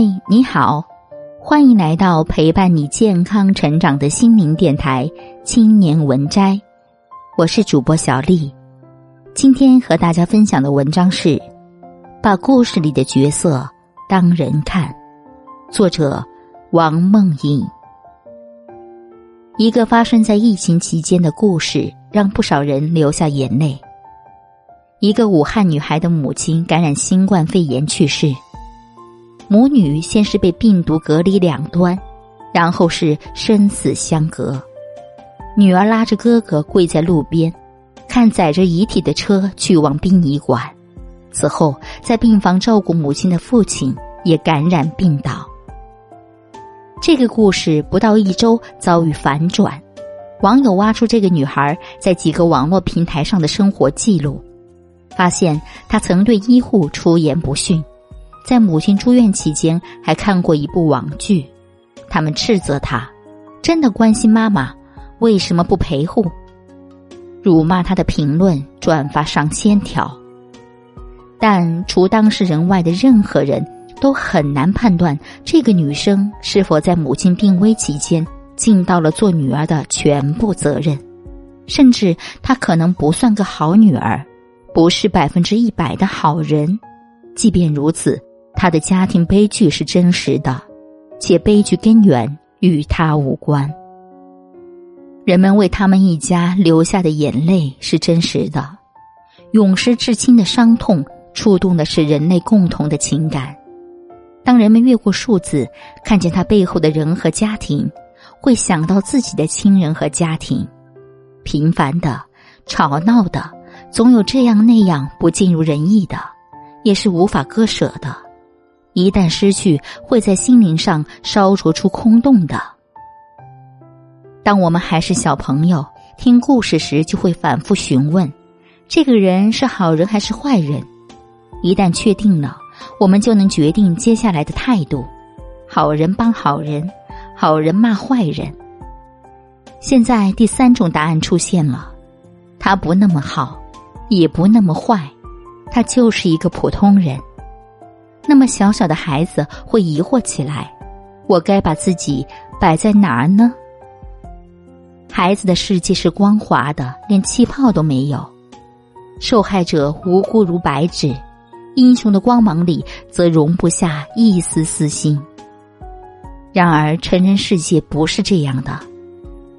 嗨，你好，欢迎来到陪伴你健康成长的心灵电台《青年文摘》，我是主播小丽。今天和大家分享的文章是《把故事里的角色当人看》，作者王梦颖。一个发生在疫情期间的故事，让不少人流下眼泪。一个武汉女孩的母亲感染新冠肺炎去世。母女先是被病毒隔离两端，然后是生死相隔。女儿拉着哥哥跪在路边，看载着遗体的车去往殡仪馆。此后，在病房照顾母亲的父亲也感染病倒。这个故事不到一周遭遇反转，网友挖出这个女孩在几个网络平台上的生活记录，发现她曾对医护出言不逊。在母亲住院期间，还看过一部网剧，他们斥责他：“真的关心妈妈，为什么不陪护？”辱骂他的评论转发上千条。但除当事人外的任何人都很难判断这个女生是否在母亲病危期间尽到了做女儿的全部责任，甚至她可能不算个好女儿，不是百分之一百的好人。即便如此。他的家庭悲剧是真实的，且悲剧根源与他无关。人们为他们一家流下的眼泪是真实的，永失至亲的伤痛触动的是人类共同的情感。当人们越过数字，看见他背后的人和家庭，会想到自己的亲人和家庭。平凡的、吵闹的，总有这样那样不尽如人意的，也是无法割舍的。一旦失去，会在心灵上烧灼出空洞的。当我们还是小朋友，听故事时就会反复询问：这个人是好人还是坏人？一旦确定了，我们就能决定接下来的态度：好人帮好人，好人骂坏人。现在第三种答案出现了：他不那么好，也不那么坏，他就是一个普通人。那么小小的孩子会疑惑起来：我该把自己摆在哪儿呢？孩子的世界是光滑的，连气泡都没有；受害者无辜如白纸，英雄的光芒里则容不下一丝私心。然而，成人世界不是这样的，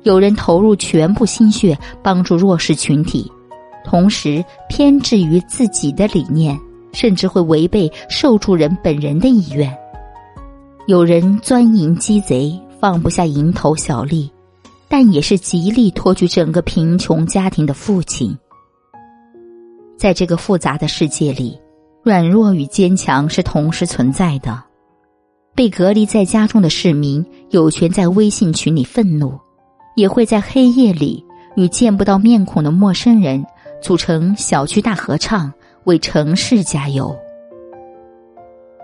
有人投入全部心血帮助弱势群体，同时偏执于自己的理念。甚至会违背受助人本人的意愿。有人钻营鸡贼，放不下蝇头小利，但也是极力托举整个贫穷家庭的父亲。在这个复杂的世界里，软弱与坚强是同时存在的。被隔离在家中的市民有权在微信群里愤怒，也会在黑夜里与见不到面孔的陌生人组成小区大合唱。为城市加油。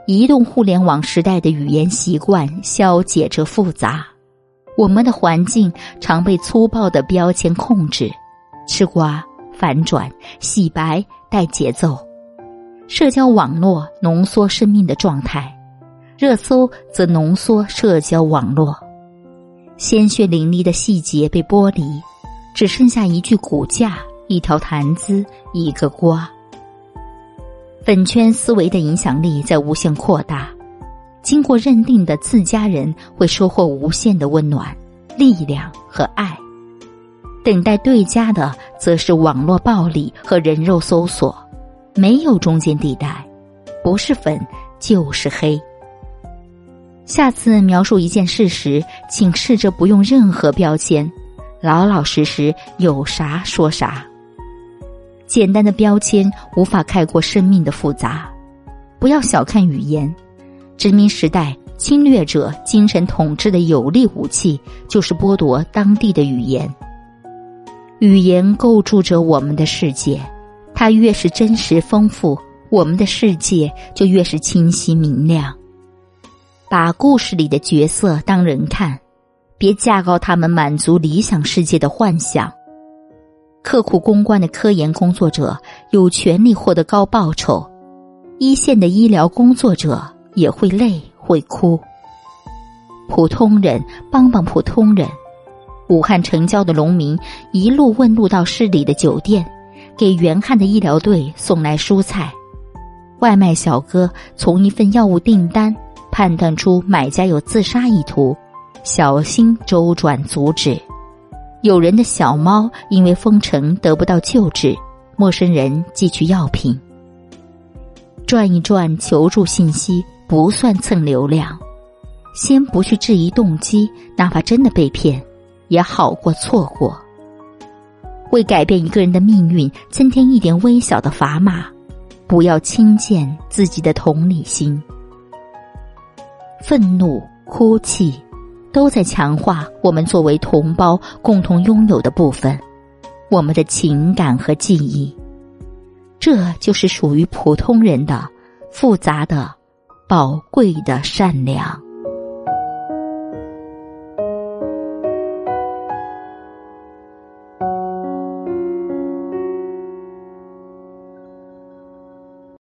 移动互联网时代的语言习惯消解着复杂，我们的环境常被粗暴的标签控制，吃瓜、反转、洗白带节奏。社交网络浓缩生命的状态，热搜则浓缩社交网络。鲜血淋漓的细节被剥离，只剩下一句骨架、一条谈资、一个瓜。粉圈思维的影响力在无限扩大，经过认定的自家人会收获无限的温暖、力量和爱，等待对家的则是网络暴力和人肉搜索，没有中间地带，不是粉就是黑。下次描述一件事时，请试着不用任何标签，老老实实有啥说啥。简单的标签无法概括生命的复杂，不要小看语言。殖民时代侵略者精神统治的有力武器就是剥夺当地的语言。语言构筑着我们的世界，它越是真实丰富，我们的世界就越是清晰明亮。把故事里的角色当人看，别架高他们满足理想世界的幻想。刻苦攻关的科研工作者有权利获得高报酬，一线的医疗工作者也会累会哭。普通人帮帮普通人。武汉城郊的农民一路问路到市里的酒店，给援汉的医疗队送来蔬菜。外卖小哥从一份药物订单判断出买家有自杀意图，小心周转阻止。有人的小猫因为封城得不到救治，陌生人寄去药品。转一转求助信息不算蹭流量，先不去质疑动机，哪怕真的被骗。也好过错过。为改变一个人的命运增添一点微小的砝码，不要轻贱自己的同理心。愤怒、哭泣，都在强化我们作为同胞共同拥有的部分——我们的情感和记忆。这就是属于普通人的复杂的、宝贵的善良。